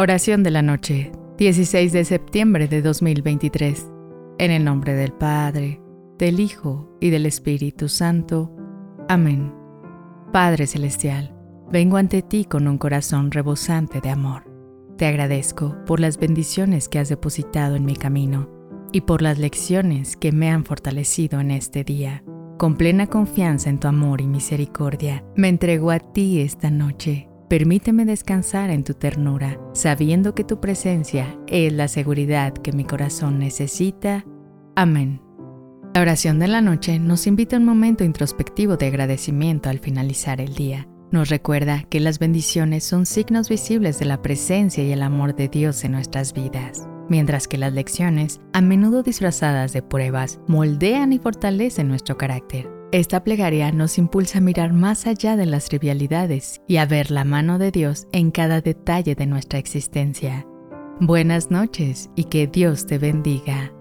Oración de la noche, 16 de septiembre de 2023. En el nombre del Padre, del Hijo y del Espíritu Santo. Amén. Padre Celestial, vengo ante ti con un corazón rebosante de amor. Te agradezco por las bendiciones que has depositado en mi camino y por las lecciones que me han fortalecido en este día. Con plena confianza en tu amor y misericordia, me entrego a ti esta noche Permíteme descansar en tu ternura, sabiendo que tu presencia es la seguridad que mi corazón necesita. Amén. La oración de la noche nos invita a un momento introspectivo de agradecimiento al finalizar el día. Nos recuerda que las bendiciones son signos visibles de la presencia y el amor de Dios en nuestras vidas, mientras que las lecciones, a menudo disfrazadas de pruebas, moldean y fortalecen nuestro carácter. Esta plegaria nos impulsa a mirar más allá de las trivialidades y a ver la mano de Dios en cada detalle de nuestra existencia. Buenas noches y que Dios te bendiga.